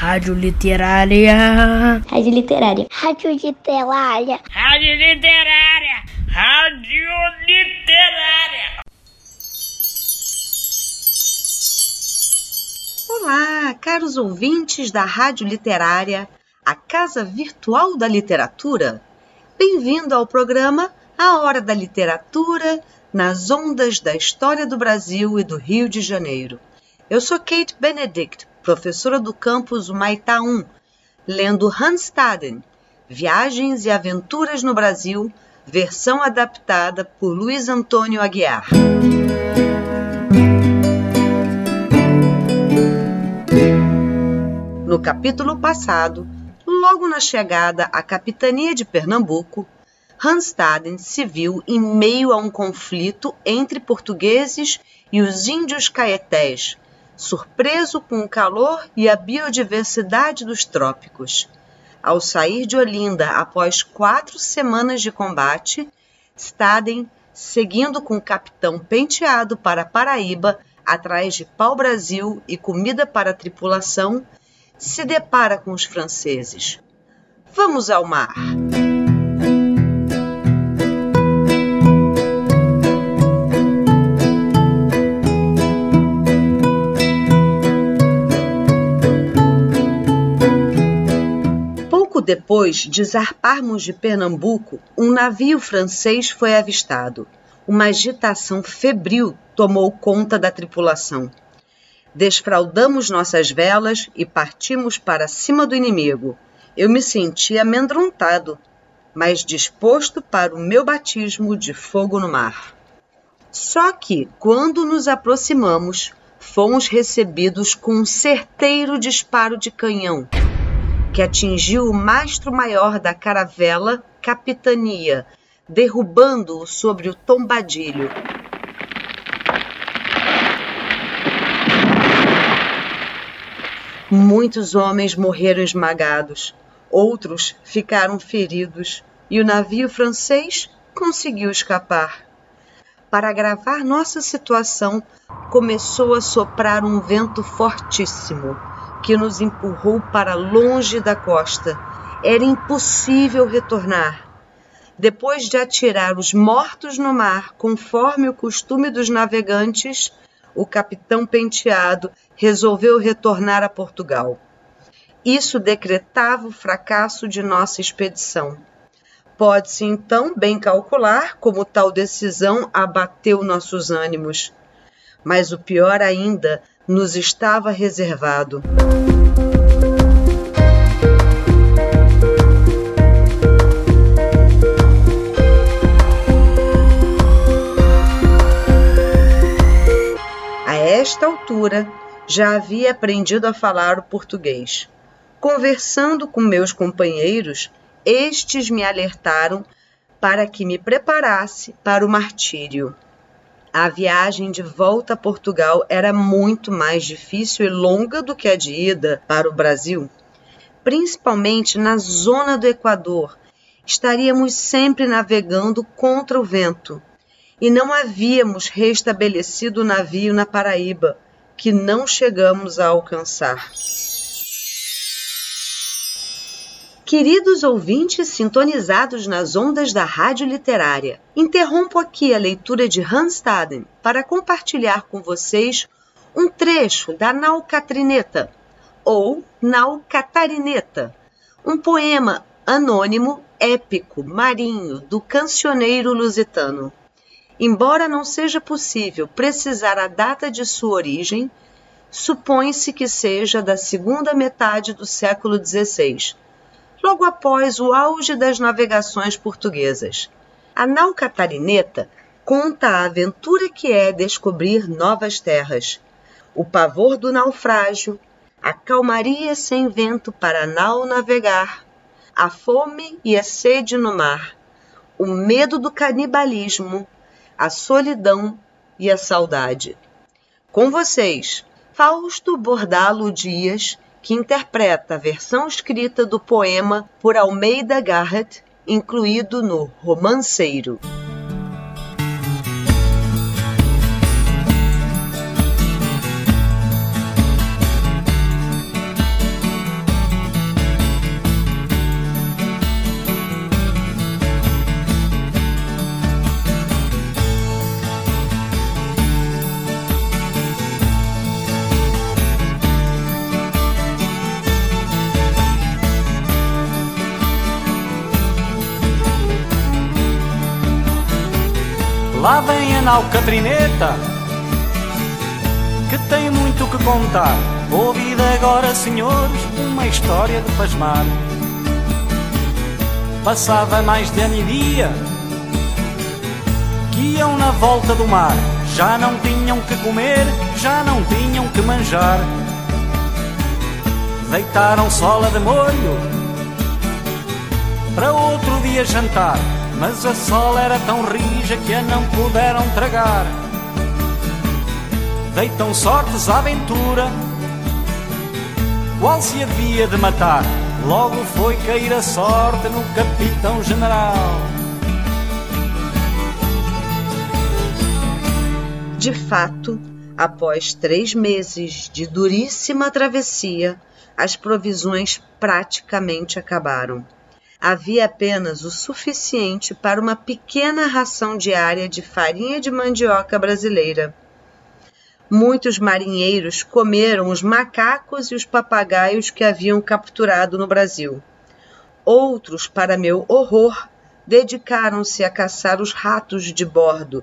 Rádio Literária. Rádio Literária. Rádio Literária. Rádio Literária. Rádio Literária. Olá, caros ouvintes da Rádio Literária, a casa virtual da literatura. Bem-vindo ao programa A Hora da Literatura, nas ondas da história do Brasil e do Rio de Janeiro. Eu sou Kate Benedict, professora do campus Humaitá 1, lendo Hans Staden, Viagens e Aventuras no Brasil, versão adaptada por Luiz Antônio Aguiar. No capítulo passado, logo na chegada à capitania de Pernambuco, Hans Staden se viu em meio a um conflito entre portugueses e os índios caetés, surpreso com o calor e a biodiversidade dos trópicos. Ao sair de Olinda após quatro semanas de combate, Staden, seguindo com o capitão Penteado para Paraíba, atrás de pau-brasil e comida para a tripulação, se depara com os franceses. Vamos ao mar! Depois de zarparmos de Pernambuco, um navio francês foi avistado. Uma agitação febril tomou conta da tripulação. Desfraldamos nossas velas e partimos para cima do inimigo. Eu me senti amedrontado, mas disposto para o meu batismo de fogo no mar. Só que, quando nos aproximamos, fomos recebidos com um certeiro disparo de canhão que atingiu o mastro maior da caravela Capitania, derrubando-o sobre o tombadilho. Muitos homens morreram esmagados, outros ficaram feridos e o navio francês conseguiu escapar. Para agravar nossa situação, começou a soprar um vento fortíssimo que nos empurrou para longe da costa. Era impossível retornar. Depois de atirar os mortos no mar, conforme o costume dos navegantes, o capitão Penteado resolveu retornar a Portugal. Isso decretava o fracasso de nossa expedição. Pode-se então bem calcular como tal decisão abateu nossos ânimos. Mas o pior ainda nos estava reservado. A esta altura, já havia aprendido a falar o português. Conversando com meus companheiros, estes me alertaram para que me preparasse para o martírio a viagem de volta a Portugal era muito mais difícil e longa do que a de ida para o Brasil. Principalmente na zona do Equador, estaríamos sempre navegando contra o vento e não havíamos restabelecido o navio na Paraíba, que não chegamos a alcançar. Queridos ouvintes sintonizados nas ondas da rádio literária, interrompo aqui a leitura de Hans Staden para compartilhar com vocês um trecho da Nau Catrineta, ou Nau Catarineta, um poema anônimo, épico, marinho do cancioneiro lusitano. Embora não seja possível precisar a data de sua origem, supõe-se que seja da segunda metade do século XVI logo após o auge das navegações portuguesas. A nau catarineta conta a aventura que é descobrir novas terras, o pavor do naufrágio, a calmaria sem vento para a nau navegar, a fome e a sede no mar, o medo do canibalismo, a solidão e a saudade. Com vocês, Fausto Bordalo Dias que interpreta a versão escrita do poema por Almeida Garrett, incluído no Romanceiro. Lá vem a nau Catrineta, que tem muito que contar. Ouvid agora, senhores, uma história de pasmar. Passava mais de ano e dia, que iam na volta do mar. Já não tinham que comer, já não tinham que manjar. Deitaram sola de molho para outro dia jantar. Mas a sola era tão rija que a não puderam tragar. Deitam sortes à aventura, qual se havia de matar. Logo foi cair a sorte no capitão general. De fato, após três meses de duríssima travessia, as provisões praticamente acabaram. Havia apenas o suficiente para uma pequena ração diária de farinha de mandioca brasileira. Muitos marinheiros comeram os macacos e os papagaios que haviam capturado no Brasil. Outros, para meu horror, dedicaram-se a caçar os ratos de bordo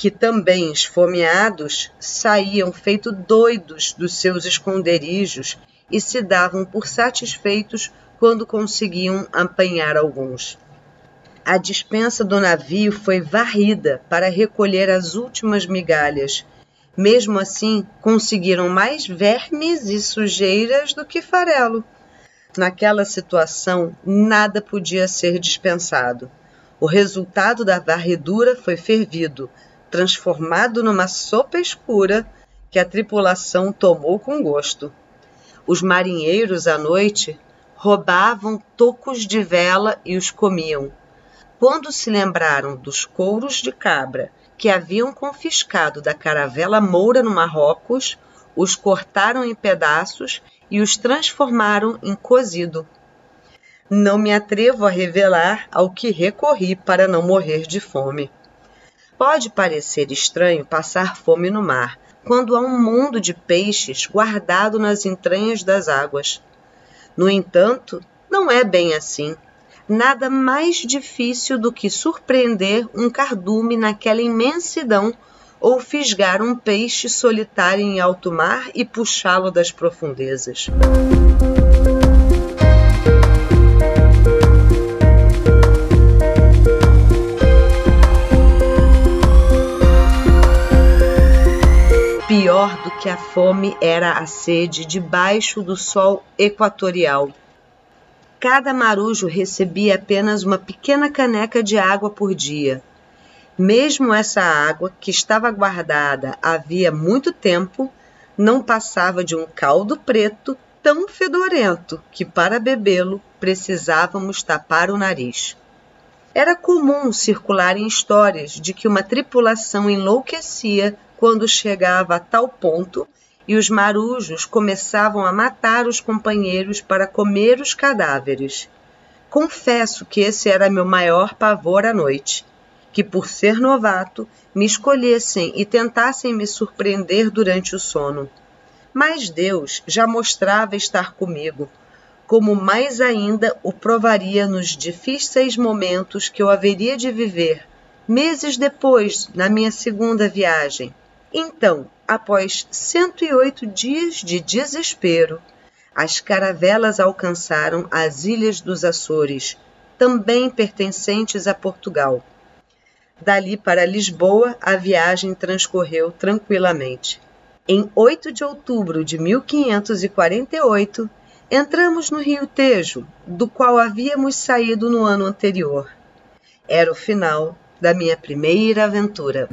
que também esfomeados saíam feito doidos dos seus esconderijos e se davam por satisfeitos quando conseguiam apanhar alguns. A dispensa do navio foi varrida para recolher as últimas migalhas. Mesmo assim, conseguiram mais vermes e sujeiras do que farelo. Naquela situação, nada podia ser dispensado. O resultado da varredura foi fervido, transformado numa sopa escura que a tripulação tomou com gosto. Os marinheiros à noite roubavam tocos de vela e os comiam. Quando se lembraram dos couros de cabra que haviam confiscado da caravela Moura no Marrocos, os cortaram em pedaços e os transformaram em cozido. Não me atrevo a revelar ao que recorri para não morrer de fome. Pode parecer estranho passar fome no mar, quando há um mundo de peixes guardado nas entranhas das águas. No entanto, não é bem assim. Nada mais difícil do que surpreender um cardume naquela imensidão ou fisgar um peixe solitário em alto mar e puxá-lo das profundezas. Pior do que a fome era a sede debaixo do sol equatorial. Cada marujo recebia apenas uma pequena caneca de água por dia. Mesmo essa água, que estava guardada havia muito tempo, não passava de um caldo preto tão fedorento que, para bebê-lo, precisávamos tapar o nariz. Era comum circularem histórias de que uma tripulação enlouquecia quando chegava a tal ponto e os marujos começavam a matar os companheiros para comer os cadáveres. Confesso que esse era meu maior pavor à noite, que por ser novato me escolhessem e tentassem me surpreender durante o sono. Mas Deus já mostrava estar comigo, como mais ainda o provaria nos difíceis momentos que eu haveria de viver, meses depois, na minha segunda viagem. Então, após 108 dias de desespero, as caravelas alcançaram as ilhas dos Açores, também pertencentes a Portugal. Dali para Lisboa, a viagem transcorreu tranquilamente. Em 8 de outubro de 1548, entramos no Rio Tejo, do qual havíamos saído no ano anterior. Era o final da minha primeira aventura.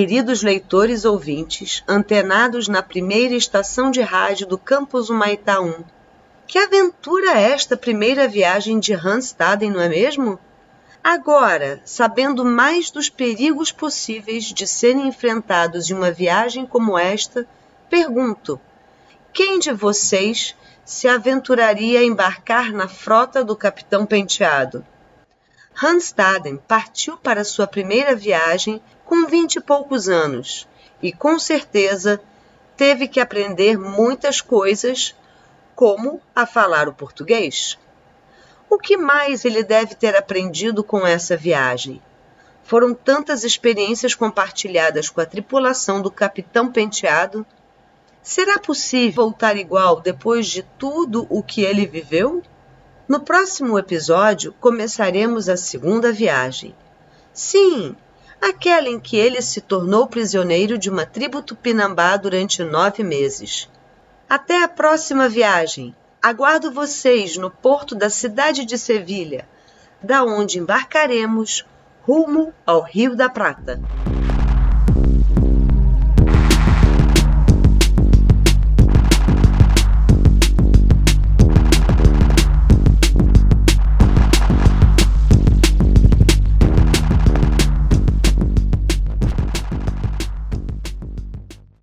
Queridos leitores ouvintes, antenados na primeira estação de rádio do campus Humaitá 1, que aventura é esta primeira viagem de Hans Staden, não é mesmo? Agora, sabendo mais dos perigos possíveis de serem enfrentados em uma viagem como esta, pergunto: quem de vocês se aventuraria a embarcar na frota do Capitão Penteado? Hans Staden partiu para sua primeira viagem com vinte e poucos anos e com certeza teve que aprender muitas coisas, como a falar o português. O que mais ele deve ter aprendido com essa viagem? Foram tantas experiências compartilhadas com a tripulação do Capitão Penteado. Será possível voltar igual depois de tudo o que ele viveu? No próximo episódio, começaremos a segunda viagem. Sim, aquela em que ele se tornou prisioneiro de uma tribo tupinambá durante nove meses. Até a próxima viagem! Aguardo vocês no porto da cidade de Sevilha, da onde embarcaremos rumo ao Rio da Prata.